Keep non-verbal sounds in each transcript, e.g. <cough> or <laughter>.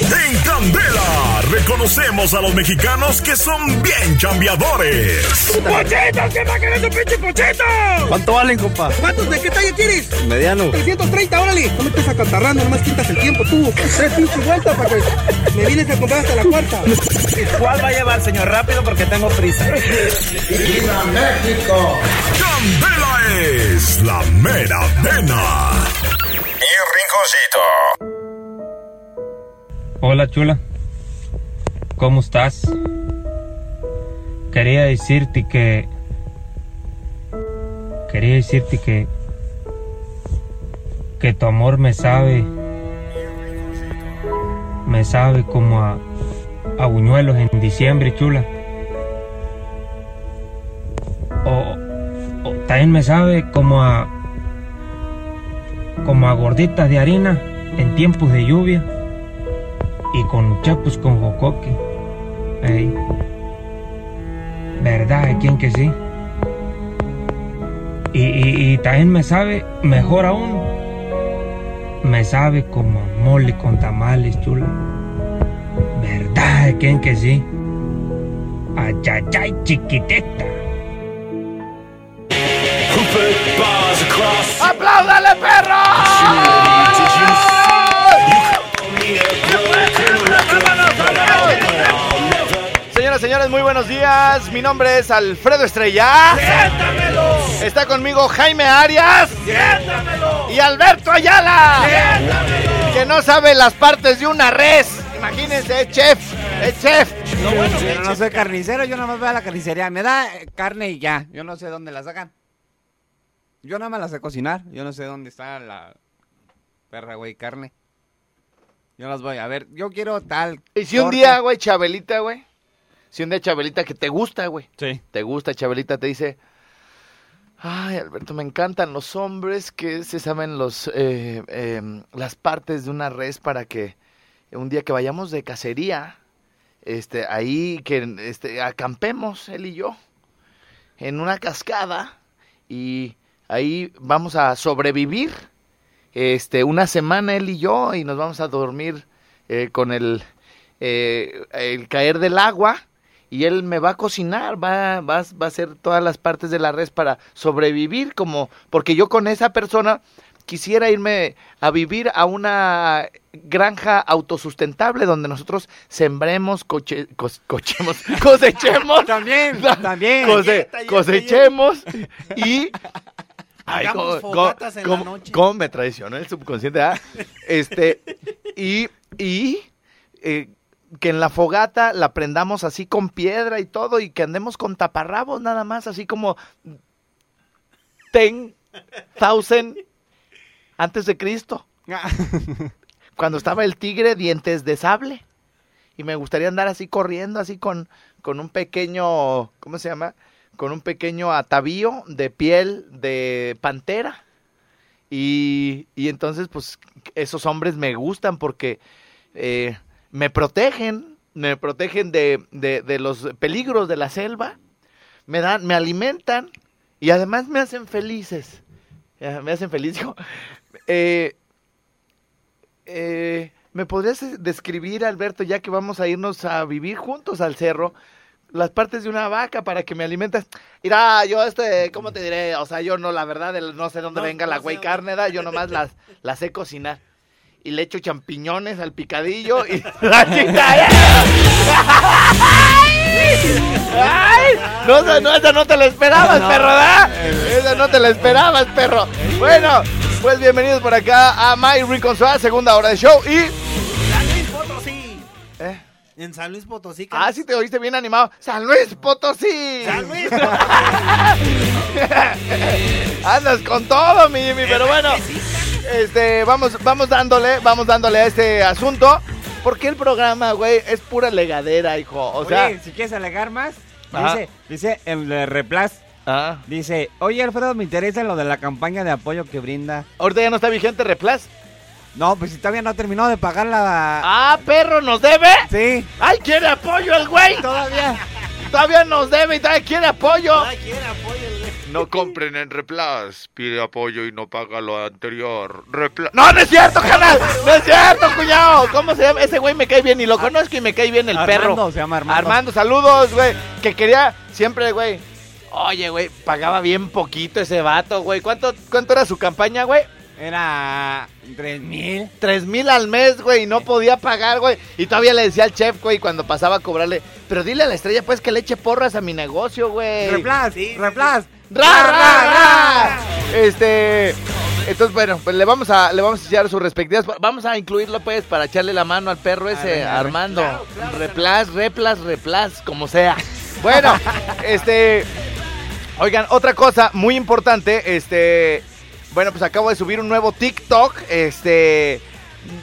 En Candela reconocemos a los mexicanos que son bien chambeadores. ¡Pochetos! ¿Qué va a querer tu pinche pochito? ¿Cuánto valen, compa? ¿Cuántos de qué talla quieres? Mediano. 330, órale. No me estés acatarrando, nomás quitas el tiempo tú. Tres pinche vueltas para que me vienes a comprar hasta la cuarta. ¿Cuál va a llevar, señor? Rápido porque tengo prisa. ¡Viva México! Candela es la mera vena. Mi rinconcito. Hola chula, ¿cómo estás? Quería decirte que... Quería decirte que... Que tu amor me sabe... Me sabe como a... A buñuelos en diciembre, chula. O, o también me sabe como a... Como a gorditas de harina en tiempos de lluvia y con chapus con jocoque. Ey. ¿Verdad? ¿Quién que sí? Y, también me sabe, mejor aún, me sabe como mole con tamales, chula. ¿Verdad? ¿Quién que sí? Ayayay, chiquitita. Señores, muy buenos días. Mi nombre es Alfredo Estrella. ¡Siéntamelo! Está conmigo Jaime Arias ¡Siéntamelo! y Alberto Ayala. ¡Siéntamelo! Que no sabe las partes de una res. Imagínense, es chef. Es chef. Pero no soy carnicero, yo nada más voy a la carnicería. Me da eh, carne y ya. Yo no sé dónde la sacan. Yo nada más la sé cocinar. Yo no sé dónde está la perra, güey, carne. Yo las voy a ver. Yo quiero tal. Y si un día, güey, Chabelita, güey. Si un día Chabelita que te gusta, güey. Sí. te gusta, Chabelita te dice, ay, Alberto, me encantan los hombres que se saben los eh, eh, las partes de una res para que un día que vayamos de cacería, este, ahí que este, acampemos él y yo en una cascada y ahí vamos a sobrevivir este una semana él y yo y nos vamos a dormir eh, con el eh, el caer del agua y él me va a cocinar, va, va, va a hacer todas las partes de la res para sobrevivir, como porque yo con esa persona quisiera irme a vivir a una granja autosustentable donde nosotros sembremos, coche, cos- cochemos, <laughs> cosechemos, También, <laughs> también. cose- cosechemos y <laughs> Ay, Hagamos cómo- fogatas cómo- en la noche. cómo me traicionó el subconsciente, ah? Este, y, y eh, que en la fogata la prendamos así con piedra y todo y que andemos con taparrabos nada más, así como ten thousand antes de Cristo, <laughs> cuando estaba el tigre dientes de sable. Y me gustaría andar así corriendo, así con, con un pequeño, ¿cómo se llama? Con un pequeño atavío de piel de pantera. Y, y entonces, pues, esos hombres me gustan porque eh, me protegen, me protegen de, de, de los peligros de la selva, me dan, me alimentan y además me hacen felices. Me hacen feliz. <laughs> Digo, eh, eh, ¿Me podrías describir, Alberto, ya que vamos a irnos a vivir juntos al cerro, las partes de una vaca para que me alimentes? Mira, yo este, ¿cómo te diré? O sea, yo no, la verdad, no sé dónde No, venga no la güey dónde. carne, da, yo nomás las, las sé cocinar. Y le echo champiñones al picadillo y... <laughs> ¡Ay! ¡Ay! No, esa no, esa no te la esperabas, perro, ¿verdad? Esa no te la esperabas, perro. Bueno, pues bienvenidos por acá a My Recon Suárez, segunda hora de show y... San Luis Potosí. ¿eh? En San Luis Potosí. Ah, sí te oíste bien animado. ¡San Luis Potosí! San Luis <laughs> Andas con todo, mi Jimmy, pero bueno. Este, vamos, vamos dándole, vamos dándole a este asunto. Porque el programa, güey, es pura legadera, hijo. O sea, Oye, si quieres alegar más, Ajá. dice, dice el de Replas, ah, dice, oye Alfredo, me interesa lo de la campaña de apoyo que brinda. ahorita ya no está vigente Replas. No, pues si todavía no ha terminado de pagar la... Ah, perro, ¿nos debe? Sí, ¡Ay, quiere apoyo el güey! todavía. Todavía nos debe y todavía quiere apoyo. Ay, quiere apoyo, güey. No <laughs> compren en Replas. Pide apoyo y no paga lo anterior. Replas. No, no es cierto, canal. No es cierto, cuñado. ¿Cómo se llama? Ese güey me cae bien y lo conozco y me cae bien el Armando, perro. se llama Armando. Armando, saludos, güey. Que quería siempre, güey. Oye, güey, pagaba bien poquito ese vato, güey. ¿Cuánto, ¿Cuánto era su campaña, güey? Era tres mil. Tres mil al mes, güey, y no podía pagar, güey. Y todavía le decía al chef, güey, cuando pasaba a cobrarle, pero dile a la estrella, pues, que le eche porras a mi negocio, güey. Replas, Sí, sí, Replas. ¡Ra, ra, ra! Este. Entonces, bueno, pues le vamos a le vamos a echar sus respectivas. Vamos a incluirlo, pues, para echarle la mano al perro ese, Armando. claro, claro, replas, replas, replas, como sea. Bueno, <laughs> este. Oigan, otra cosa muy importante, este. Bueno, pues acabo de subir un nuevo TikTok, este.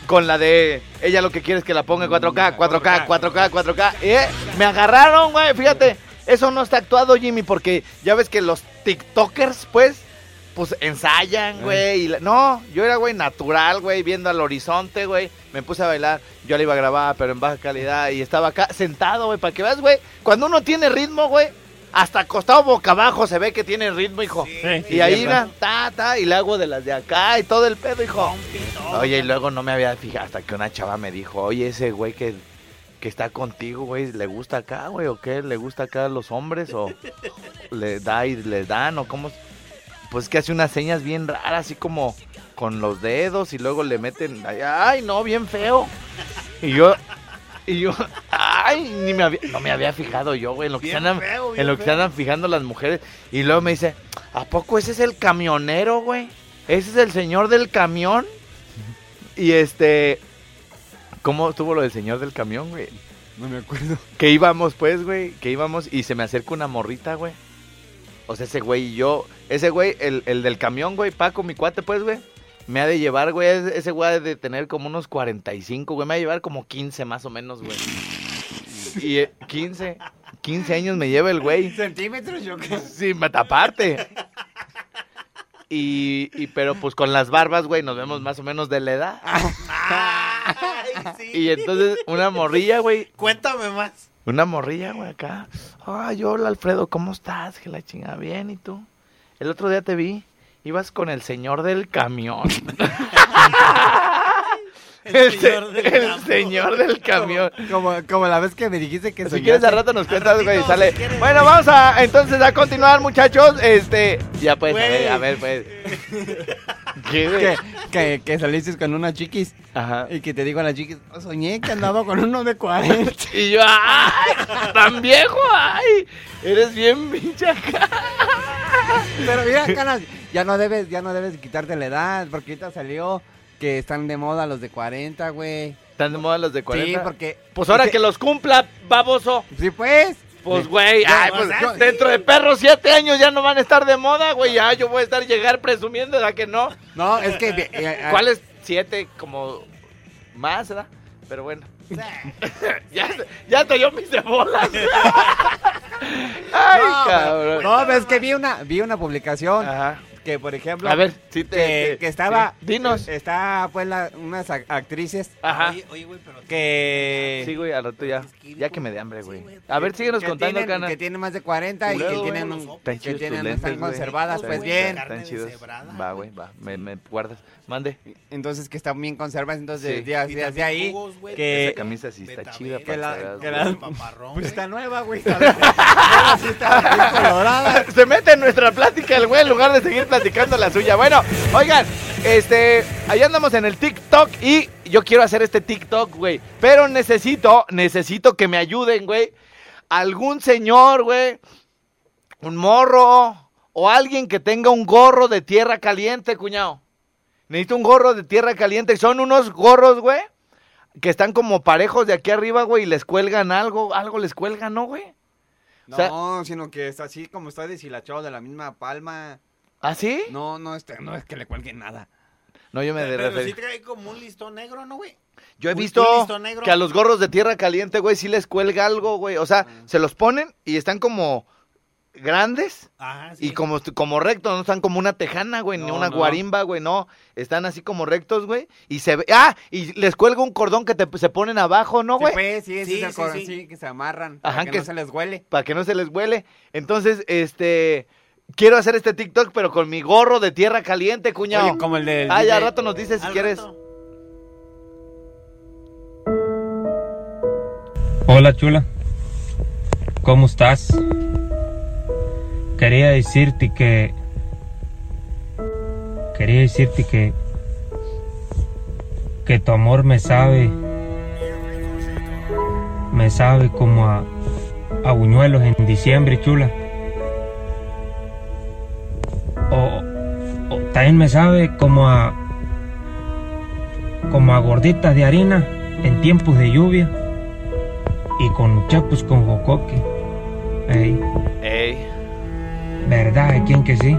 Con la de ella lo que quiere es que la ponga en 4K, 4K, 4K, 4K. Eh, me agarraron, güey, fíjate. Eso no está actuado, Jimmy, porque ya ves que los TikTokers, pues, pues ensayan, güey. y la- No, yo era, güey, natural, güey, viendo al horizonte, güey. Me puse a bailar. Yo la iba a grabar, pero en baja calidad. Y estaba acá sentado, güey, para que veas, güey. Cuando uno tiene ritmo, güey, hasta acostado boca abajo se ve que tiene ritmo, hijo. y ahí, mira, ta, ta, y le hago de las de acá y todo el pedo, hijo. Oye, y luego no me había fijado hasta que una chava me dijo, oye, ese güey que, que está contigo, güey, ¿le gusta acá, güey? ¿O qué? ¿Le gusta acá a los hombres? ¿O le da y le dan? ¿O cómo? Pues que hace unas señas bien raras, así como con los dedos y luego le meten, ay, no, bien feo. Y yo, y yo, ay, ni me había, no me había fijado yo, güey, en lo que, se Bien andan, feo, bien en lo que se andan fijando las mujeres. Y luego me dice, ¿a poco ese es el camionero, güey? ¿Ese es el señor del camión? Y este, ¿cómo estuvo lo del señor del camión, güey? No me acuerdo. Que íbamos, pues, güey, que íbamos y se me acerca una morrita, güey. O sea, ese güey y yo, ese güey, el, el del camión, güey, Paco, mi cuate, pues, güey, me ha de llevar, güey, ese güey ha de tener como unos 45, güey, me ha de llevar como 15 más o menos, güey. Y eh, 15, 15 años me lleva el güey. Centímetros, yo creo. Sí, me taparte. Y, y, pero pues con las barbas, güey, nos vemos más o menos de la edad. <laughs> Sí. Y entonces una morrilla, güey, Cuéntame más. una morrilla, güey, acá. Ay, hola, Alfredo, ¿cómo estás? Que la chinga bien, ¿y tú? El otro día te vi, ibas con el señor del camión. <laughs> El se- señor del el camión. señor del camión. Como, como la vez que me dijiste que Si soñaste. quieres al rato nos cuentas, güey, ratito, sale. si. Bueno, vamos a entonces a continuar, muchos. Este, ya pues, a ver, a ver, pues. Que, que, que saliste con una chiquis Ajá. y que te digo a la chiquis, "Oh, soñé que andaba con uno de 40. <laughs> Y yo, ¡ay! ¡Tan viejo! ¡Ay! Eres bien pinche. Pero mira, canas, ya no debes, ya no debes quitarte la edad, porque ahorita salió que están de moda los de 40, güey. ¿Están de moda los de 40? Sí, porque... Pues ahora dice- que los cumpla, baboso. Sí, pues. Pues, güey, ay, pues dentro de perros siete años ya no van a estar de moda, güey. Ya yo voy a estar llegar presumiendo de que no. No, es que... eh, eh, ¿Cuáles siete? Como más, ¿verdad? Pero bueno. <laughs> ya, ya te dio mis de bolas. <laughs> Ay, No, cabrón. no, pero es que vi una, vi una publicación Ajá. Que, por ejemplo... A ver, sí te- que, te- que estaba... sí. Dinos. Está, pues, la- unas ac- actrices Ajá. Oye, güey, pero. que... Sí, güey, al rato ya. Ya que me dé hambre, güey. A ver, síguenos contando, tienen, cana. que tienen más de 40 y que tienen, que tienen, lentes, están conservadas, pues bien. Están chidos. Va, güey, va. Me, me guardas. Mande. Entonces que están bien conservadas, entonces Sí. Y ya, también ahí jugos, güey. que Esa camisa sí está Betabel, chida que para la- que paparrón, pues güey. está nueva, güey. Está, <laughs> ahora sí está bien <laughs> colorada. Se mete en nuestra plática el güey en lugar de seguir platicando la suya. Bueno, oigan, este, ahí andamos en el TikTok y yo quiero hacer este TikTok, güey. Pero necesito, necesito que me ayuden, güey. Algún señor, güey, un morro o alguien que tenga un gorro de tierra caliente, cuñado. Necesito un gorro de tierra caliente. Son unos gorros, güey, que están como parejos de aquí arriba, güey, y les cuelgan algo, algo les cuelgan, ¿no, güey? No, O sea- sino que es así como está deshilachado de la misma palma. ¿Ah, sí? No, no, este, no es que le cuelguen nada. No, yo me Pero sí referí. trae como un listón negro, ¿no, güey? Yo he visto un listón negro. que a los gorros de tierra caliente, güey, sí les cuelga algo, güey. O sea, se los ponen y están como grandes Ajá, sí. y como, como rectos, no están como una tejana, güey, ni una no. guarimba, güey, no. Están así como rectos, güey. Y se ve. ¡Ah! Y les cuelga un cordón que te, se ponen abajo, ¿no, Sí, güey? pues, sí, Sí, sí, cor- sí. sí, que se amarran. Ajá, para que, que- no se les huele. Para que no se les huele. Entonces, este. Quiero hacer este TikTok, pero con mi gorro de tierra caliente, cuñado. Oye, como el del Ah, ya rato nos dices si quieres. Hola chula, ¿cómo estás? Quería decirte que... Quería decirte que... Que tu amor me sabe... Me sabe como a... A buñuelos en diciembre, chula. O, también me sabe como a... Como a gorditas de harina en tiempos de lluvia y con chapus con jocoque. Ey, Ey. ¿Verdad? ¿Quién que sí?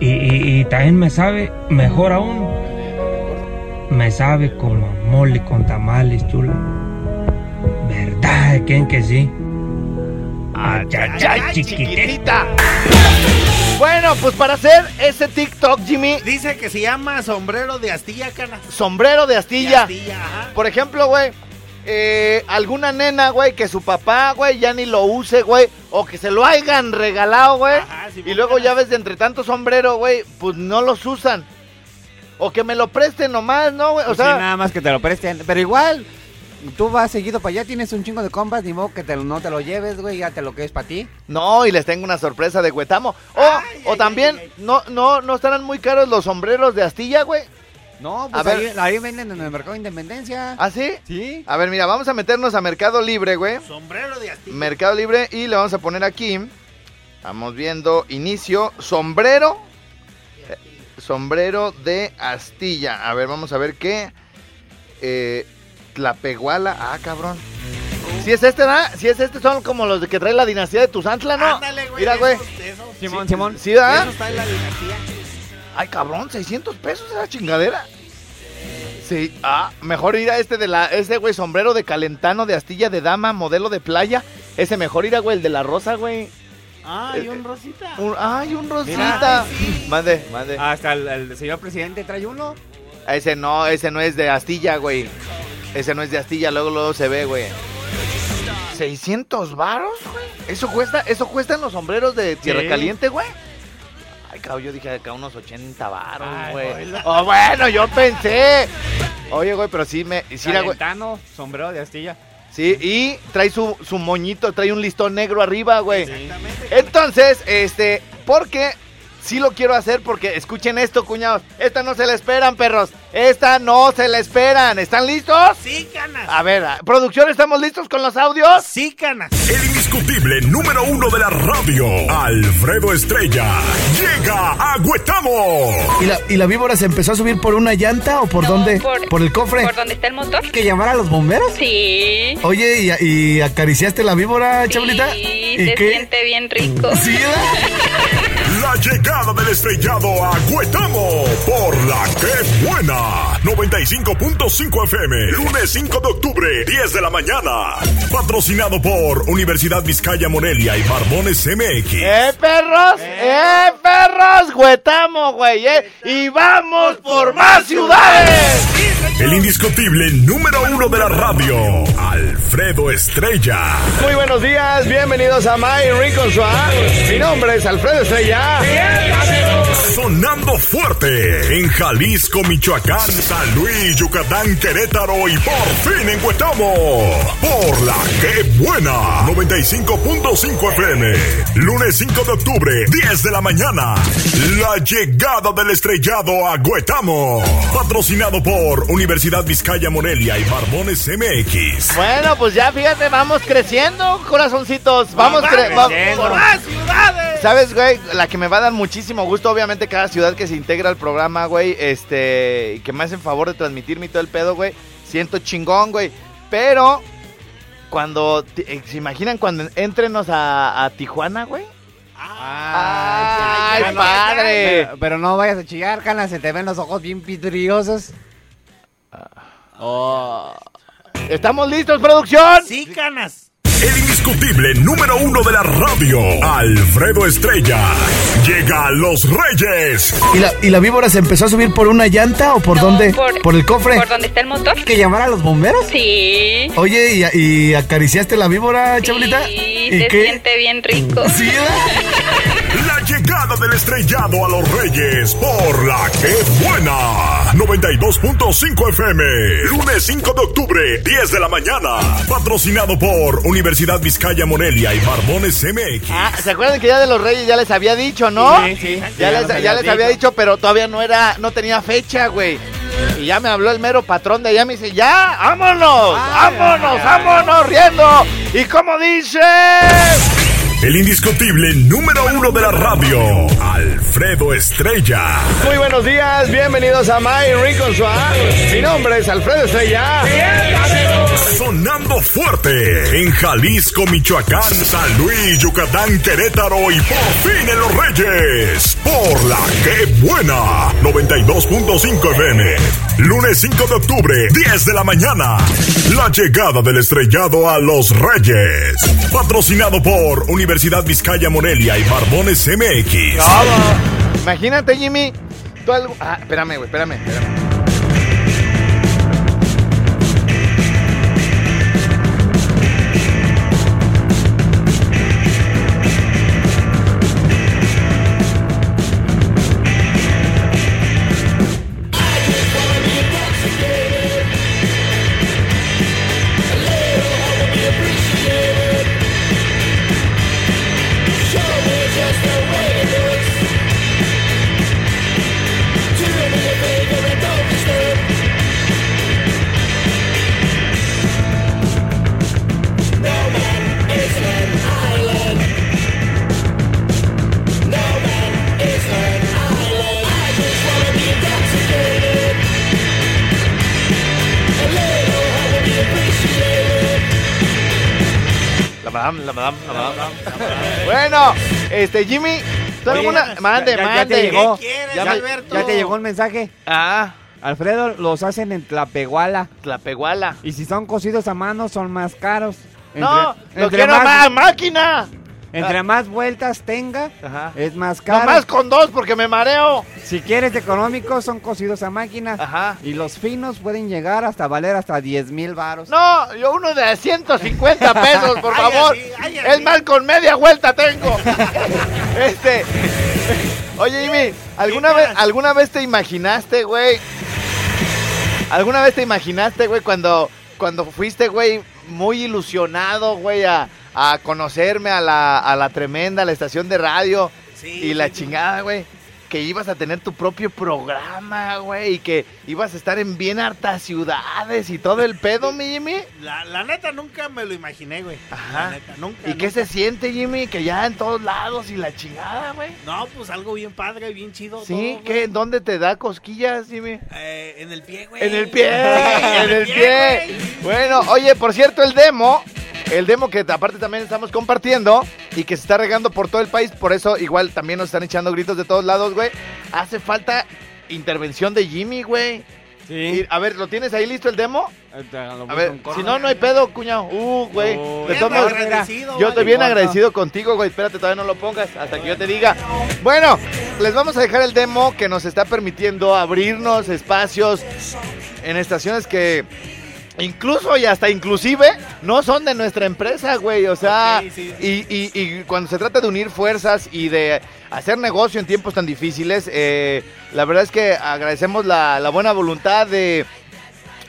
Y, y- y también me sabe, mejor aún, me sabe como mole con tamales, chula. ¿Verdad? ¿Quién que sí? Ay, ay, ay, chiquitita. Bueno, pues para hacer ese TikTok, Jimmy, Dice que se llama sombrero de astilla, cana. sombrero de De astilla. astilla, ajá. Por ejemplo, güey, eh, alguna nena, güey, que su papá, güey, ya ni lo use, güey, o que se lo hayan regalado, güey, sí, y luego ya ves de entre tanto sombrero, güey, pues no los usan. O que me lo presten nomás, ¿no, güey? O Pues sí, sea, nada más que te lo presten. Pero igual, tú vas seguido para allá, tienes un chingo de compas, ni modo que te, no te lo lleves, güey, ya te lo que es para ti. no, y les tengo una sorpresa de Huetamo. O, Ay, o ay, también, ay. no, no, no estarán muy caros los sombreros de astilla, güey. No, A pues ver. ahí, ahí venden en el mercado de Independencia. ¿Ah, sí? Sí. A ver, mira, vamos a meternos a Mercado Libre, güey. Sombrero de astilla. Mercado Libre y le vamos a poner aquí. Estamos viendo inicio sombrero. eh, Sombrero de astilla. A ver, vamos a ver qué. Eh, Tlapehuala. Ah, cabrón. Si es este, ¿verdad? Si es este, son como los de que trae la dinastía de Tuzantla, ¿no? Ándale, güey. Mira, güey. esos- de esos. Simón, Sí, Simón. ¿Sí, verdad? esos está en la dinastía. Ay, cabrón, 600 pesos esa chingadera. Sí, ah, mejor ir a este de la, ese güey, sombrero de calentano de astilla de dama, modelo de playa. Ese mejor ir a, güey, el de la rosa, güey. Ay, Eh, un rosita. Un- ay, un rosita. Mande, mande. Hasta el, el señor presidente trae uno. Ese no, ese no es de astilla, güey. Ese no es de astilla, luego luego se ve, güey. 600 varos, güey. Eso cuesta, eso cuestan los sombreros de Tierra. Caliente, güey. Ay, cabrón, yo dije acá unos 80 varos, güey. Oh, bueno, yo pensé. Oye, güey, pero sí me, sí, era, güey. Sombrero de astilla. Sí, y trae su, su moñito, trae un listón negro arriba, güey. Exactamente. Entonces, este, porque sí lo quiero hacer porque escuchen esto, cuñados. Esta no se la esperan, perros. Esta no se la esperan. ¿Están listos? Sí, canas. A ver, producción, ¿estamos listos con los audios? Sí, canas. El indiscutible número uno de la radio, Alfredo Estrella, llega a Huetamo. ¿Y la, ¿Y la víbora se empezó a subir por una llanta o por No, dónde? por- el cofre? ¿Por dónde está el motor? ¿Que llamar a los bomberos? Sí. Oye, ¿y, y acariciaste la víbora, Chabelita? Sí, ¿Y se qué? siente bien rico. ¿Sí. <laughs> La llegada del estrellado a Huetamo por la que buena. 95.5 FM, lunes 5 de octubre, 10 de la mañana. Patrocinado por Universidad Vizcaya Morelia y Barbones MX. ¡Eh, perros! ¡Eh, perros! ¡Huetamo, güey! ¿eh? ¡Y vamos por más ciudades! El indiscutible número uno de la radio, Alfredo Estrella. Muy buenos días, bienvenidos a My Swag. Mi nombre es Alfredo Estrella. Sonando fuerte en Jalisco, Michoacán, San Luis, Yucatán, Querétaro y por fin en Huetamo. Por la que buena. 95.5 FM. Lunes 5 de octubre, 10 de la mañana. La llegada del estrellado a Huetamo. Patrocinado por Universidad Vizcaya Morelia y Barbones MX. Bueno, pues ya fíjate, vamos creciendo, corazoncitos. Vamos, cre- va- creciendo. ¡Por más ciudades! ¿Sabes, güey? La que me va a dar muchísimo gusto, obviamente, cada ciudad que se integra al programa, güey, este, y que me hacen favor de transmitirme y todo el pedo, güey, siento chingón, güey. Pero, cuando, eh, ¿se imaginan cuando entrenos a, a Tijuana, güey? ¡Ay, padre! Pero, pero no vayas a chillar, cana, se te ven los ojos bien vidriosos. Oh. ¿Estamos listos, producción? Sí, canas. El indiscutible número uno de la radio, Alfredo Estrella. Llega a los Reyes. ¿Y la, ¿Y la víbora se empezó a subir por una llanta o por No, dónde? por- el cofre? ¿Por dónde está el motor? ¿Que llamar a los bomberos? Sí. Oye, ¿y, y acariciaste la víbora, Chabelita? Sí, ¿Y se qué? siente bien rico. ¿Sí, <laughs> llegada del estrellado a los Reyes por la que buena. 92.5 FM. Lunes 5 de octubre, 10 de la mañana. Patrocinado por Universidad Vizcaya Morelia y Barbones MX. Ah, ¿se acuerdan que ya de los Reyes ya les había dicho, no? Sí, sí. Ya, les, ya había dicho, pero todavía no era, no tenía fecha, güey. Y ya me habló el mero patrón de allá, me dice, ya, vámonos, Ay, vámonos, ay, ay. vámonos, riendo. ¿Y cómo dice? El indiscutible número uno de la radio, Alfredo Estrella. Muy buenos días, bienvenidos a My Rincon Suave. Mi nombre es Alfredo Estrella. Sonando fuerte en Jalisco, Michoacán, San Luis, Yucatán, Querétaro y por fin en los Reyes. Por la que buena. 92.5 FM. Lunes 5 de octubre, 10 de la mañana. La llegada del estrellado a los Reyes. Patrocinado por Universidad Vizcaya Morelia y Barbones MX. Imagínate, Jimmy. Ah, espérame, güey, espérame, espérame. Este, Jimmy, ¿tú Oye, alguna... Mande, ya- ya mande. te llegó. ¿Qué quieres, Ya ¿Ya, me- Alberto? ya te llegó un mensaje. Ah, Alfredo, los hacen en Tlapehuala. la peguala. Y si son cocidos a mano, son más caros. No, Entre- lo entre quiero más, más máquina. Entre más vueltas tenga, Ajá. es más caro. Nomás con dos porque me mareo. Si quieres económicos, son cocidos a máquina. Ajá. Y los finos pueden llegar hasta valer hasta 10 mil varos. No, yo uno de 150 pesos, por <laughs> favor. ay, Es más, con media vuelta tengo. <laughs> este. Oye, Jimmy, ¿alguna ¿Qué vez? ¿alguna vez te imaginaste, güey? ¿Alguna vez te imaginaste, güey, cuando, cuando fuiste, güey, muy ilusionado, güey, a, a conocerme a la, a la tremenda, a la estación de radio Sí, y la sí, chingada, güey? Que ibas a tener tu propio programa, güey, y que ibas a estar en bien hartas ciudades y todo el pedo, mi Jimmy. La, la neta nunca me lo imaginé, güey. Ajá. La neta, nunca. ¿Y qué se siente, Jimmy? Que ya en todos lados y la chingada, güey. No, pues algo bien padre, bien chido. Sí, todo, ¿qué? ¿Dónde te da cosquillas, Jimmy? Eh, en el pie, güey. En el pie, <laughs> en el pie. Bueno, oye, por cierto, el demo, el demo que aparte también estamos compartiendo y que se está regando por todo el país, por eso igual también nos están echando gritos de todos lados, güey. Hace falta intervención de Jimmy, güey. Y, a ver, ¿lo tienes ahí listo el demo? A ver, si no, no hay pedo, cuñado. Uh, güey. Oh, todos modos, agradecido, yo estoy bien agradecido contigo, güey. Espérate, todavía no lo pongas hasta que yo te diga. Bueno, les vamos a dejar el demo que nos está permitiendo abrirnos espacios en estaciones que incluso y hasta inclusive no son de nuestra empresa, güey. O sea, sí. y, y- y cuando se trata de unir fuerzas y de hacer negocio en tiempos tan difíciles, eh, la verdad es que agradecemos la, la buena voluntad de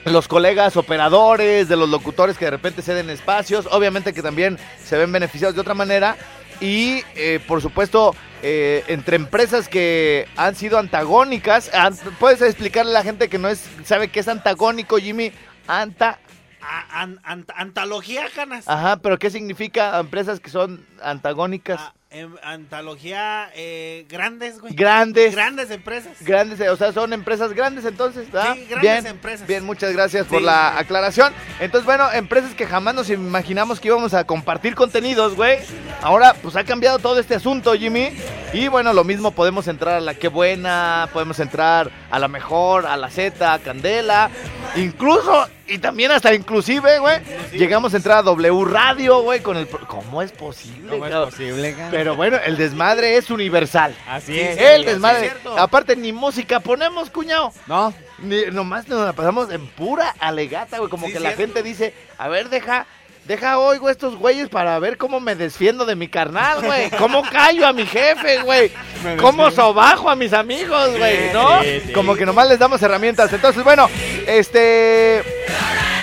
los colegas operadores, de los locutores que de repente ceden espacios, obviamente que también se ven beneficiados de otra manera. Y eh, por supuesto, eh, entre empresas que han sido antagónicas, an- ¿puedes explicarle a la gente que no es, sabe qué es antagónico, Jimmy? Anta, A- an- ant- antología, canas. ajá, pero ¿qué significa empresas que son antagónicas? Em, antología eh, grandes, güey. Grandes. Grandes empresas. Grandes, o sea, son empresas grandes entonces, ¿verdad? Sí, grandes bien, empresas. Bien, muchas gracias por la aclaración. Entonces, bueno, empresas que jamás nos imaginamos que íbamos a compartir contenidos, güey. Ahora, pues ha cambiado todo este asunto, Jimmy. Y bueno, lo mismo podemos entrar a la que buena, podemos entrar a la mejor, a la Z, a Candela. Incluso, y también hasta inclusive, güey, llegamos a entrar a W Radio, güey, con el... pro- ¿Cómo es posible? ¿Cómo es cabrón? posible, cabrón? Pero bueno, el desmadre es universal. Así es. El desmadre. Aparte, ni música ponemos, cuñado. ¿No? Ni- nomás nos la pasamos en pura alegata, güey. Como Sí, que la cierto. gente dice, a ver, deja, deja oigo estos güeyes para ver cómo me desfiendo de mi carnal, güey. Cómo callo a mi jefe, güey. Cómo sobajo a mis amigos, güey, ¿no? Como que nomás les damos herramientas. Entonces, bueno, este...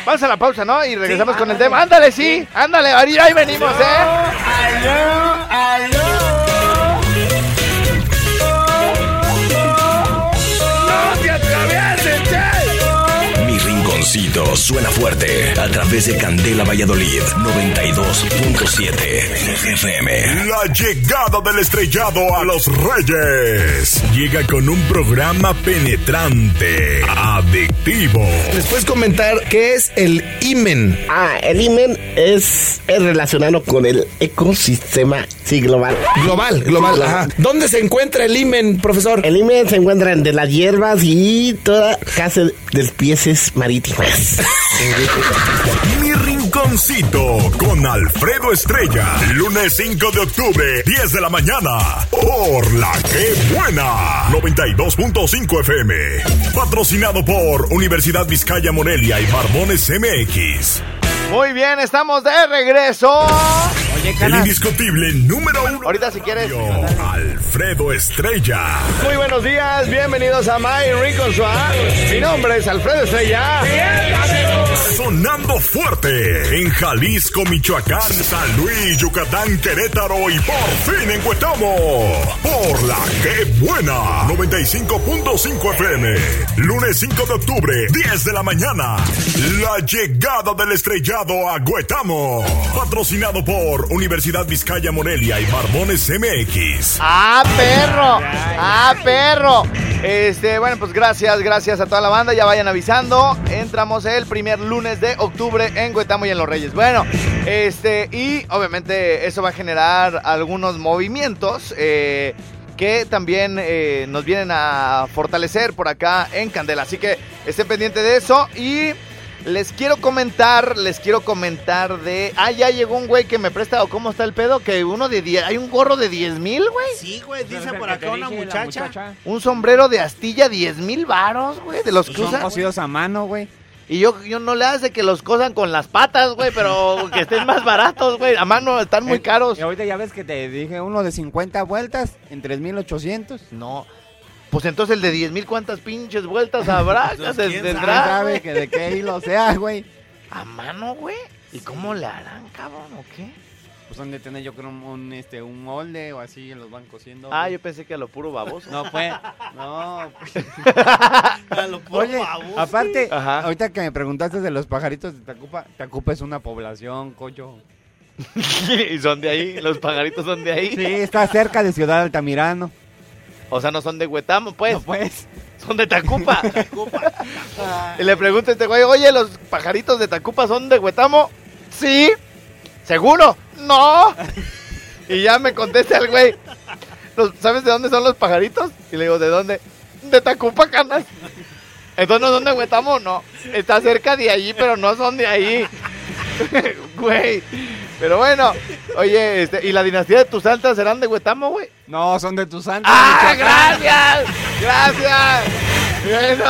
Vamos a la pausa, ¿no? Y regresamos con el tema. Ándale, sí, ándale, ahí ahí venimos, ¿eh? Mi suena fuerte a través de Candela Valladolid 92.7 FM. La llegada del estrellado a los Reyes. Llega con un programa penetrante, adictivo. ¿Les puedes comentar qué es el imen? Ah, el imen es, es relacionado con el ecosistema, sí, global. Global, global, ajá. ¿Dónde se encuentra el imen, profesor? El imen se encuentra de las hierbas y toda casa de pieces marítimas. <laughs> Mi rinconcito con Alfredo Estrella. Lunes 5 de octubre, 10 de la mañana. Por la que buena. 92.5 FM. Patrocinado por Universidad Vizcaya Morelia y Barbones MX. Muy bien, estamos de regreso. Oye, El indiscutible número uno. Ahorita si quieres. Alfredo Estrella. Muy buenos días, bienvenidos a My Rincon Suá. Mi nombre es Alfredo Estrella. Sonando fuerte en Jalisco, Michoacán, San Luis, Yucatán, Querétaro y por fin en Cuetamo. Por la que buena. 95.5 FM. Lunes 5 de octubre, 10 de la mañana. La llegada del estrellado a Cuetamo. Patrocinado por Universidad Vizcaya Morelia y Barbones MX. ¡Ah, perro! ¡Ah, perro! Este, bueno, pues gracias, gracias a toda la banda. Ya vayan avisando. Entramos el primer lunes de octubre en Guetamo y en Los Reyes. Bueno, este, y obviamente eso va a generar algunos movimientos. eh, que también eh, nos vienen a fortalecer por acá en Candela. Así que estén pendientes de eso. Y les quiero comentar, les quiero comentar de... Ah, ya llegó un güey que me presta, ¿o cómo está el pedo? Que uno de 10... Hay un gorro de 10 mil, güey. Sí, güey, ¿no es dice por acá una muchacha. Un sombrero de astilla, 10 mil varos, güey, de los que Son usan. cosidos a mano, güey. Y yo, yo no le hace que los cosan con las patas, güey, pero que estén más baratos, güey. A mano están muy Eh, caros. Y ahorita ya ves que te dije uno de 50 vueltas en 3800. No. Pues entonces el de 10 mil, ¿cuántas pinches vueltas habrá? <laughs> Pues, ¿Se ¿quién tendrá, ¿Quién sabe que de qué hilo sea, güey? ¿A mano, güey? ¿Y cómo le harán, cabrón, o qué? Pues han de tener yo creo un, un, este, un molde o así, los van cosiendo. Ah, güey. yo pensé que a lo puro baboso. No, pues, <laughs> no. pues. A lo puro Oye, baboso. aparte, Ajá. ahorita que me preguntaste de los pajaritos de Tacupa, Tacupa es una población, coño. <laughs> y son de ahí, los pajaritos son de ahí. Sí, está cerca de Ciudad Altamirano. O sea, no son de Huetamo, pues. No, pues. Son de Tacupa. <laughs> y le pregunto a este güey, oye, ¿los pajaritos de Tacupa son de Huetamo? Sí. ¿Seguro? No. y ya me contesta el güey, "¿Los- ¿sabes de dónde son los pajaritos? Y le digo, ¿de dónde? De Tacupa, canas. Entonces no son de Huetamo, no. Está cerca de allí, pero no son de ahí. <laughs> güey. Pero bueno, oye, este, ¿y la dinastía de tus santas serán de Huetamo, güey? No, son de tus santos. ¡Ah, gracias! ¡Gracias! Bueno,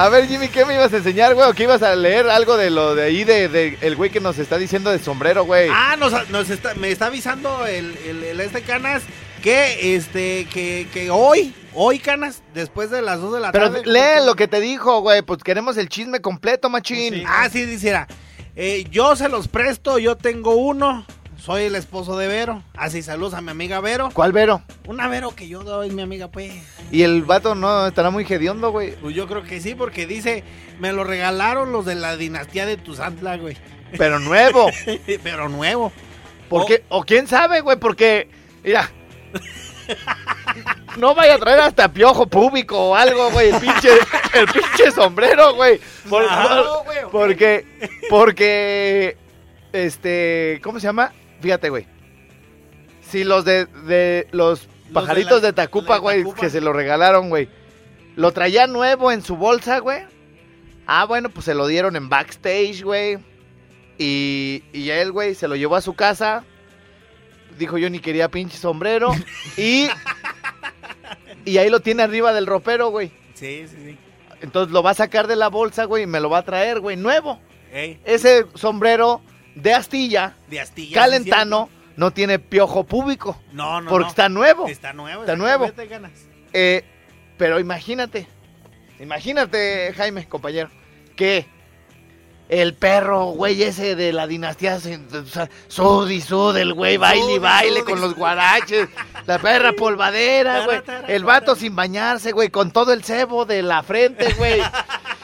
a ver, Jimmy, ¿qué me ibas a enseñar, güey? ¿O que ibas a leer algo de lo de ahí, de, de el güey que nos está diciendo de sombrero, güey? Ah, nos, nos está, me está avisando el, el, el este Canas que este que, que hoy, hoy Canas, después de las 2 de la Pero tarde. lee lo que te dijo, güey, pues queremos el chisme completo, machín. Ah, sí, dijera. Eh, yo se los presto, yo tengo uno. Soy el esposo de Vero. Así saludos a mi amiga Vero. ¿Cuál Vero? Una Vero que yo doy, mi amiga, pues. Y el vato no estará muy hediondo, güey. Pues yo creo que sí, porque dice, me lo regalaron los de la dinastía de Tuzantla, güey. Pero nuevo. <laughs> Pero nuevo. ¿Por qué? O quién sabe, güey, porque, mira. No vaya a traer hasta piojo público o algo, güey. El pinche, el pinche sombrero, güey. Por- No, porque, porque, este, ¿cómo se llama? Fíjate, güey. Si los de, de los pajaritos la- de Tacupa, güey, que se lo regalaron, güey. Lo traía nuevo en su bolsa, güey. Ah, bueno, pues se lo dieron en backstage, güey. Y, y él, güey, se lo llevó a su casa. Dijo yo ni quería pinche sombrero. <laughs> y, y ahí lo tiene arriba del ropero, güey. Sí, sí, sí. Entonces lo va a sacar de la bolsa, güey, y me lo va a traer, güey, nuevo. Ey, Ese sombrero de astilla, de astilla. calentano, no tiene piojo público. No, no, porque no. está nuevo. Está nuevo. Está nuevo. ganas. Eh, pero imagínate, imagínate, Jaime, compañero, que el perro, güey, ese de la dinastía, se- o sea, sud y sud, el güey baile y baile con los guaraches, la perra polvadera, güey, el vato sin bañarse, güey, con todo el cebo de la frente, güey.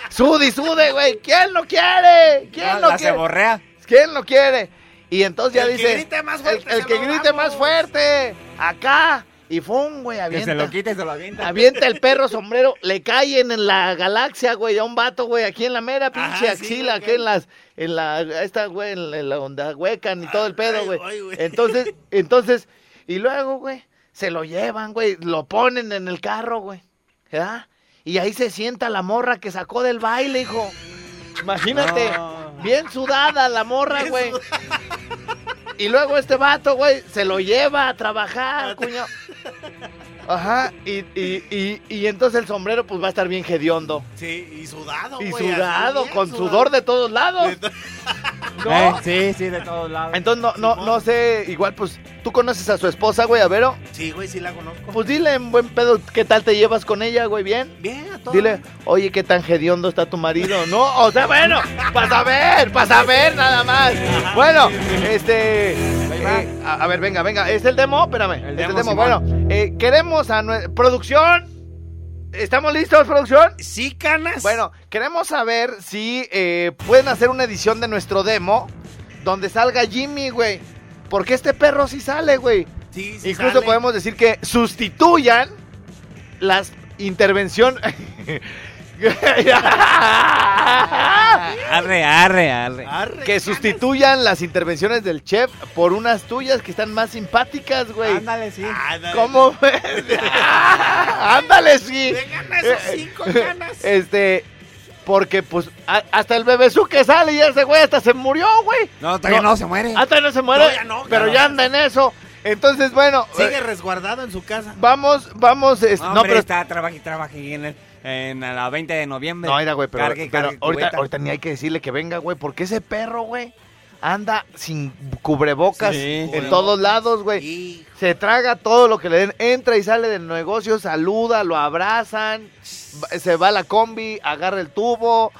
Sud y sude, güey, ¿quién lo quiere? ¿Quién La- lo la quiere? ceborrea. ¿Quién lo quiere? Y entonces ya El que dice, grite más el, fuerte, el que grite damos. más fuerte, acá. Y fum, güey, Que avienta. se lo quite se lo avienta. Avienta el perro sombrero, le cae en la galaxia, güey, a un vato, güey, aquí en la mera pinche sí, axila, aquí en las, en la, esta, güey, en la, en la onda huecan y todo el pedo, güey. Entonces, entonces, y luego, güey, se lo llevan, güey, lo ponen en el carro, güey, ¿verdad? Y ahí se sienta la morra que sacó del baile, hijo. Imagínate, No. Bien sudada la morra, güey. Y luego este vato, güey, se lo lleva a trabajar, cuñado. Ajá, y, y, y, y entonces el sombrero pues va a estar bien hediondo. Sí, y sudado, Y güey, sudado, bien con sudado. sudor de todos lados. De to- <laughs> ¿no? Eh, sí, sí, de todos lados. Entonces no, no, no sé, igual pues, ¿tú conoces a su esposa, güey, a Vero? Sí, güey, sí la conozco. Pues dile en buen pedo, ¿qué tal te llevas con ella, güey? ¿Bien? Bien, a todo. Dile, oye, ¿qué tan hediondo está tu marido? No, o sea, bueno, para saber, para saber nada más. <laughs> Bueno, este... Eh, a, a ver, venga, venga, ¿es el demo? Espérame, El es el demo, demo. Bueno, eh, queremos a... nue- ¿Producción? ¿Estamos listos, producción? Sí, canas. Bueno, queremos saber si eh, pueden hacer una edición de nuestro demo donde salga Jimmy, güey. Porque este perro sí sale, güey. sí, sí Incluso sale. podemos decir que sustituyan las intervención. <laughs> <laughs> Arre, arre, arre. Arre, que sustituyan las intervenciones del chef por unas tuyas que están más simpáticas, güey. Ándale, sí. Ándale. ¿Cómo ves? <laughs> Ándale, sí. Vengan esos cinco canas. Este, porque pues a- hasta el bebezú que sale y ese güey hasta se murió, güey. No, todavía no, se muere. Hasta no se muere, no, pero ya anda en eso. Entonces, bueno, Sigue eh, resguardado en su casa. vamos, vamos, es- No, no, hombre, pero está, trabaje, trabaje en, el, en la 20 de noviembre. No, mira, güey, pero, Cargue, pero cargue ahorita, ni hay que decirle que venga, güey, porque ese perro, güey, anda sin cubrebocas Sí, en cubrebocas. todos lados, güey. Se traga todo lo que le den, entra y sale del negocio, saluda, lo abrazan, se va a la combi, agarra el tubo,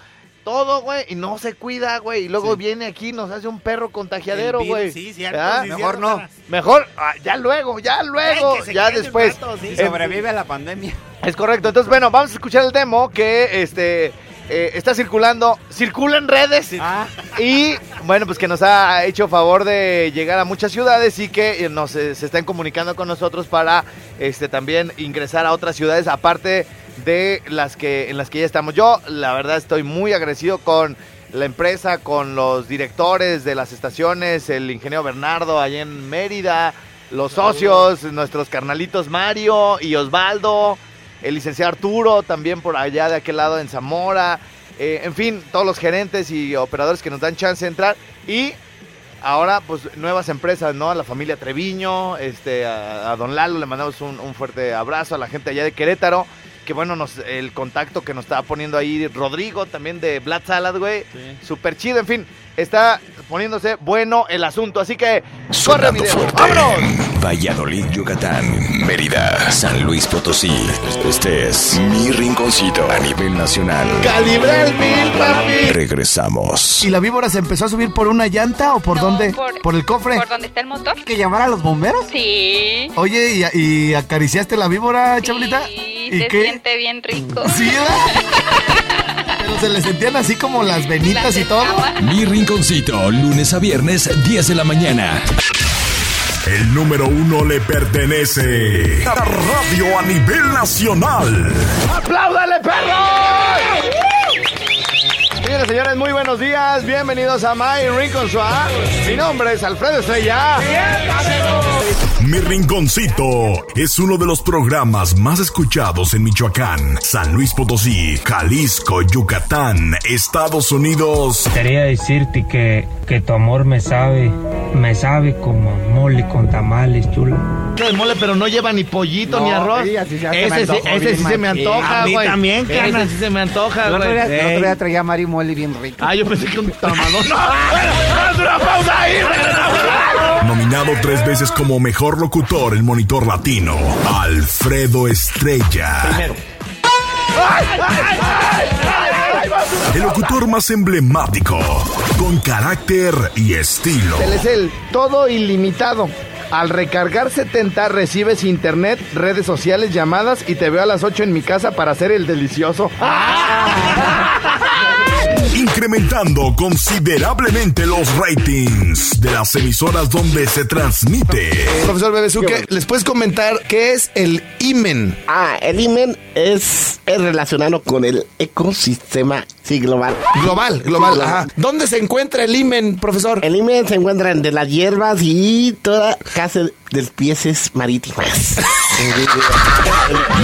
todo, güey, y no se cuida, güey. Y luego Sí. viene aquí y nos hace un perro contagiadero, güey. Sí, cierto. Sí, Mejor cierto, no. Mejor, ah, ya luego, ya luego, ya después. rato, sí. Y sobrevive a la pandemia. Es correcto. Entonces, bueno, vamos a escuchar el demo que este eh, está circulando, circula en redes. Ah, Y bueno, pues que nos ha hecho favor de llegar a muchas ciudades y que eh, nos eh, se están comunicando con nosotros para este también ingresar a otras ciudades aparte de las que en las que ya estamos. Yo, la verdad, estoy muy agradecido con la empresa, con los directores de las estaciones, el ingeniero Bernardo allá en Mérida, los socios, nuestros carnalitos Mario y Osvaldo, el licenciado Arturo también por allá de aquel lado en Zamora, eh, en fin, todos los gerentes y operadores que nos dan chance de entrar y ahora pues nuevas empresas, ¿no? A la familia Treviño, este, a, a don Lalo le mandamos un, un fuerte abrazo, a la gente allá de Querétaro, que bueno, nos, el contacto que nos estaba poniendo ahí Rodrigo también de Black Salad, güey, Sí. súper chido, en fin, está poniéndose bueno el asunto, así que corre video, fuerte. vámonos. Valladolid, Yucatán, Mérida, San Luis Potosí. Este es mi rinconcito a nivel nacional. Calibre el mil, papi. Regresamos. ¿Y la víbora se empezó a subir por una llanta o por No, dónde? por- el cofre? ¿Por dónde está el motor? ¿Que llamar a los bomberos? Sí. Oye, ¿y, y acariciaste la víbora, Chablita? Sí, ¿Y se qué? siente bien rico. Sí. <laughs> Pero se le sentían así como las venitas Las y todo. Mi rinconcito, lunes a viernes, 10 de la mañana. El número uno le pertenece a Radio a nivel nacional. ¡Apláudale, perro! Señoras y señores, muy buenos días. Bienvenidos a My Rincon Swap. Mi nombre es Alfredo Estrella. Mi Rinconcito es uno de los programas más escuchados en Michoacán, San Luis Potosí, Jalisco, Yucatán, Estados Unidos. Quería decirte que, que tu amor me sabe, me sabe como mole con tamales, chulo. de mole, pero no lleva ni pollito ni arroz. sí, así se ese sí, ese sí se me antoja, A mí güey. también, Ese sí se me antoja, El otro güey. día, el otro día traía Mari Mole bien rico. Ah, yo pensé que un tamalón. ¡No! <laughs> <laughs> ¡Haz una pausa ahí! Nominado tres veces como mejor locutor en Monitor Latino, Alfredo Estrella. El locutor más emblemático, con carácter y estilo. Él es el todo ilimitado. Al recargar 70 recibes internet, redes sociales, llamadas y te veo a las 8 en mi casa para hacer el delicioso. <laughs> Incrementando considerablemente los ratings de las emisoras donde se transmite. Profesor Bebesuque, ¿les puedes comentar qué es el imen? Ah, el imen es, es relacionado con el ecosistema sí, global. Global, global, ajá. ¿Dónde se encuentra el imen, profesor? El imen se encuentra entre las hierbas y toda casa de especies marítimas.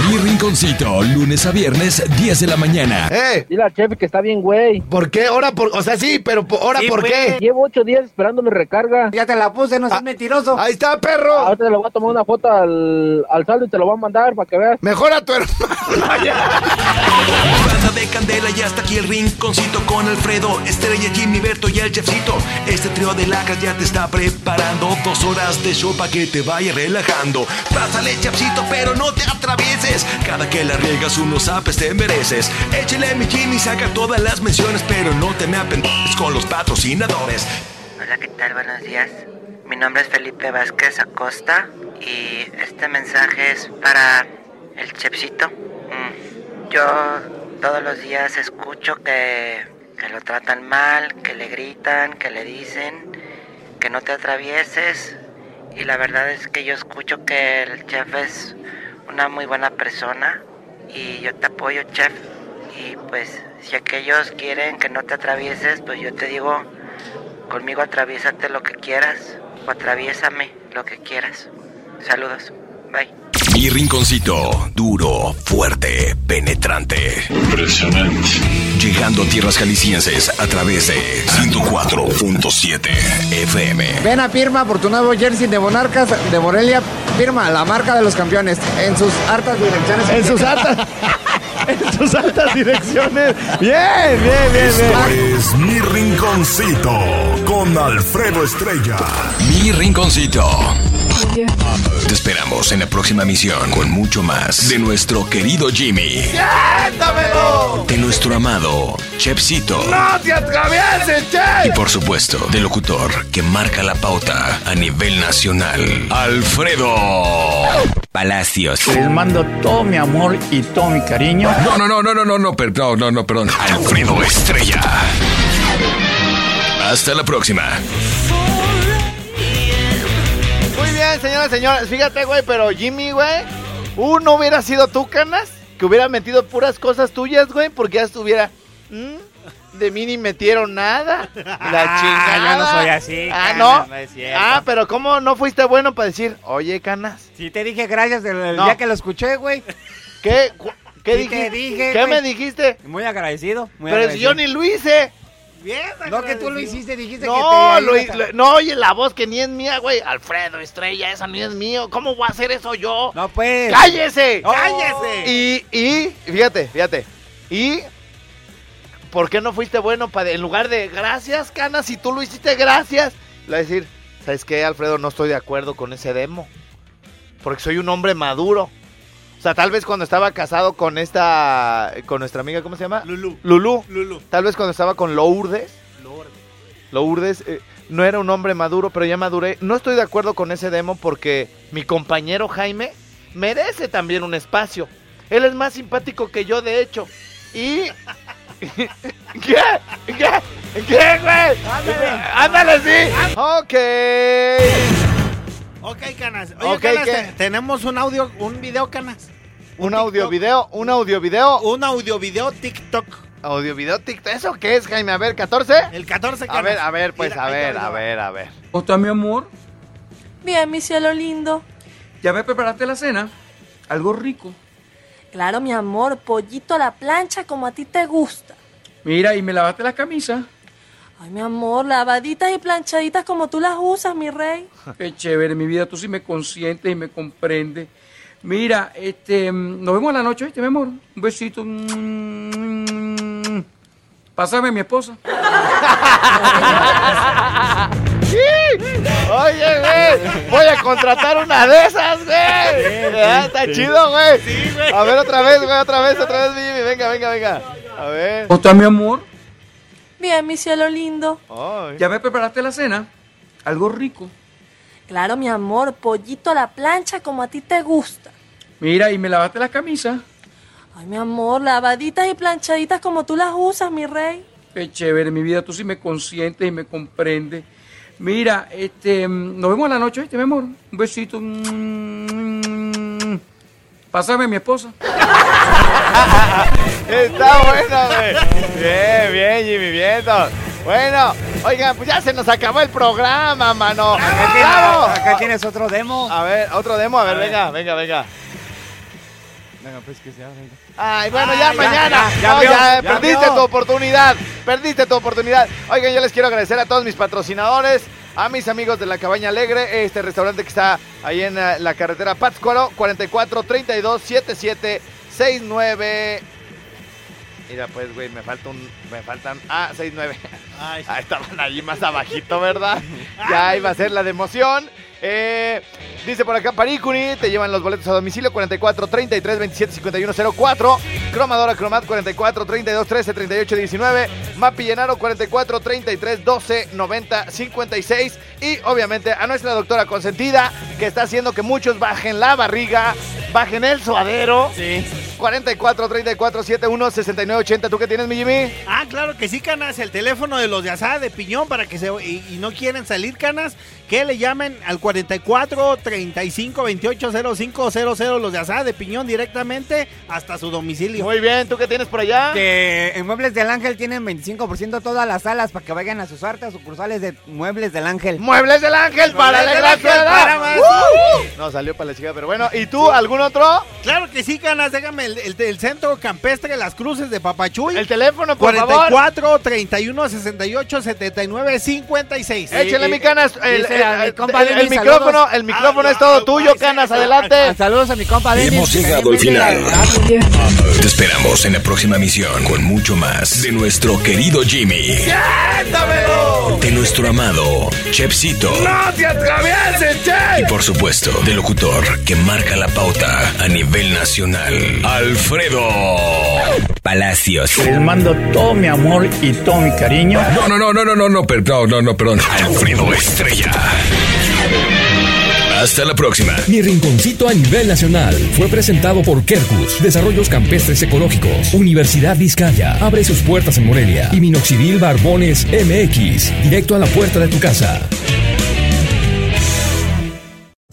Mi rinconcito, lunes a viernes, 10 de la mañana. ¡Eh! Dile al chef que está bien, güey. ¿Por qué? Ahora por, o sea, sí, pero ahora Sí, por güey. qué? Llevo ocho días esperando mi recarga. Ya te la puse, no seas mentiroso. Ahí está, perro. Ahorita le voy a tomar una foto al, al saldo y te lo voy a mandar para que veas. Mejor a tu hermano. <laughs> Banda de candela y hasta aquí el rinconcito con Alfredo, Estrella, Jimmy, Berto y el chefcito. Este trío de lacras ya te está preparando dos horas de show para que te vaya relajando. Pásale, chefcito, pero no te atravieses. Cada que la riegas unos apes te mereces. Échale mi Jimmy, saca todas las menciones, pero no te me apendejes con los patrocinadores. Hola, ¿qué tal? Buenos días. Mi nombre es Felipe Vázquez Acosta y este mensaje es para el chefcito. Mm, Yo todos los días escucho que, que lo tratan mal, que le gritan, que le dicen que no te atravieses y la verdad es que yo escucho que el chef es una muy buena persona y yo te apoyo chef y pues si aquellos quieren que no te atravieses pues yo te digo Conmigo atraviésate lo que quieras o atraviésame lo que quieras. Saludos. Bye. Mi rinconcito, duro, fuerte, penetrante. Impresionante. Llegando a tierras jaliscienses a través de 104.7 FM. Ven a firma por tu nuevo jersey de Monarcas de Morelia. Firma la marca de los campeones en sus hartas direcciones. En sus hartas. <laughs> en sus altas direcciones. Bien, bien, bien, Esto bien. es Mi Rinconcito con Alfredo Estrella. Mi rinconcito. Te esperamos en la próxima misión con mucho más de nuestro querido Jimmy. ¡Siéntamelo! De nuestro amado Chepsito. ¡No te atravieses, che! Y por supuesto, del locutor que marca la pauta a nivel nacional, Alfredo Palacios. Les mando todo mi amor y todo mi cariño. No, no, no, no, no, no, no, per- no, no, no, perdón. Alfredo Estrella. Hasta la próxima. Señoras y señores. Fíjate, güey, pero Jimmy, güey. Uh, no hubiera sido tú, canas. Que hubiera metido puras cosas tuyas, güey, porque ya estuviera. "Mm, de mí ni metieron nada. La Ah, chingada. yo no soy así, Ah, Canas, no. no es cierto. ah, pero ¿cómo no fuiste bueno para decir, oye, canas? Si te dije gracias el, el No. día que lo escuché, güey. ¿Qué? ¿Qué Sí dijiste? te dije, ¿Qué me dijiste? Muy agradecido. Muy pero si agradecido. yo ni lo hice. Bien, No que tú lo hiciste, dijiste No, que te lo- no, oye, la voz que ni es mía, güey. Alfredo Estrella, esa ni es mío. ¿Cómo voy a hacer eso yo? No, pues. ¡Cállese! Oh. ¡Cállese! Y, y, fíjate, fíjate. Y, ¿por qué no fuiste bueno para, en lugar de gracias, Canas, si tú lo hiciste, gracias? Le voy a decir, ¿sabes qué, Alfredo? No estoy de acuerdo con ese demo. Porque soy un hombre maduro. O sea, tal vez cuando estaba casado con esta, con nuestra amiga, ¿cómo se llama? Lulú. Lulú. Lulú. Tal vez cuando estaba con Lourdes. Lourdes. Lourdes eh, no era un hombre maduro, pero ya maduré. No estoy de acuerdo con ese demo porque mi compañero Jaime merece también un espacio. Él es más simpático que yo, de hecho. Y... <laughs> ¿Qué? ¿Qué? ¿Qué, güey? Ándale, sí. Ok. Ok, canas. Oye, Ok, canas, ¿qué? te- tenemos un audio, un video, canas. Un audio video, un audio video. Un audio video TikTok. Audio, video, TikTok. ¿Eso qué es, Jaime? A ver, ¿14? El 14, A Canas. ver, a ver, pues, Mira, a ver, a ver, a ver. ¿Cómo está mi amor? Bien, mi cielo lindo. ¿Ya me preparaste la cena? Algo rico. Claro, mi amor, pollito a la plancha como a ti te gusta. Mira, ¿y me lavaste la camisa? Ay, mi amor, lavaditas y planchaditas como tú las usas, mi rey. Qué chévere, mi vida, tú sí me consientes y me comprendes. Mira, este, mm, nos vemos a la noche, ¿viste, mi amor? Un besito. Mm. Pásame a mi esposa. <laughs> Oye, güey, voy a contratar una de esas, güey. Ah, Está chido, güey. A ver, otra vez, güey, otra vez, otra vez, Jimmy. Venga, venga, venga. A ver. ¿Cómo está mi amor? Bien, mi cielo lindo. ¿Ya me preparaste la cena? Algo rico. Claro, mi amor, pollito a la plancha como a ti te gusta. Mira, ¿y me lavaste la camisa? Ay, mi amor, lavaditas y planchaditas como tú las usas, mi rey. Qué chévere, mi vida, tú sí me consientes y me comprendes. Mira, este, mm, nos vemos a la noche, ¿viste, mi amor? Un besito. Mm. Pásame a mi esposa. <laughs> Está bueno, güey. Bien, bien, Jimmy, bien. todo. Bueno, oigan, pues ya se nos acabó el programa, mano. Acá tienes otro demo. A ver, otro demo, a ver, venga, venga, venga. Venga, pues que sea, venga. Ay, bueno, Ah, ya, ya, mañana. ya, ya No, ya perdiste tu oportunidad. Perdiste tu oportunidad. Oigan, yo les quiero agradecer a todos mis patrocinadores, a mis amigos de la Cabaña Alegre, este restaurante que está ahí en eh, la carretera Pátzcuaro, 44 32 77 69. Mira, pues, güey, me falta un. Me faltan. Ah, 69. Ay. Ah, estaban allí más abajito, ¿verdad? Ya iba a ser la de emoción. Eh, dice por acá Paricuni, te llevan los boletos a domicilio 44 33 27 51 04. Cromadora Cromat 44 32 13 38 19. Mapi Llenaro 44 33 12 90 56. Y obviamente a nuestra doctora consentida que está haciendo que muchos bajen la barriga, bajen el suadero. Sí. 44 34 71 69 80. ¿Tú qué tienes, mi Jimmy? Ah, claro que sí, Canas. El teléfono de los de asada de piñón para que se. Y, y no quieren salir, Canas. Que le llamen al 44 35 28 0500 los de asada de piñón directamente hasta su domicilio. Muy bien, ¿tú qué tienes por allá? Que en Muebles del Ángel tienen 25% todas las salas para que vayan a sus hartas sucursales de Muebles del Ángel. Muebles del Ángel para alegrar Ángel, tu edad. para más. ¡Uh! No salió para la chica, pero bueno. ¿Y tú, algún otro? Claro que sí, Canas. Déjame el, el- el centro campestre Las Cruces de Papachuy. El teléfono, por 44 31 68 79 56. Échale, mi canas. El, dice el- a mi el- compa el- Denis, el micrófono, el micrófono Ah, es todo no, tuyo, sí, canas. sí, Adelante. Saludos a mi compa Denis. Hemos llegado al final. Te esperamos en la próxima misión con mucho más de nuestro querido Jimmy. De nuestro amado Chepsito. ¡No te atravieses, che! Y por supuesto, del locutor que marca la pauta a nivel nacional, Alfredo Palacios. Les mando todo mi amor y todo mi cariño. No, no, no, no, no, no, no, perdón, no, no, perdón. Alfredo Estrella. Hasta la próxima. Mi rinconcito a nivel nacional fue presentado por Kerkus, Desarrollos Campestres Ecológicos, Universidad Vizcaya, abre sus puertas en Morelia y Minoxidil Barbones MX, directo a la puerta de tu casa.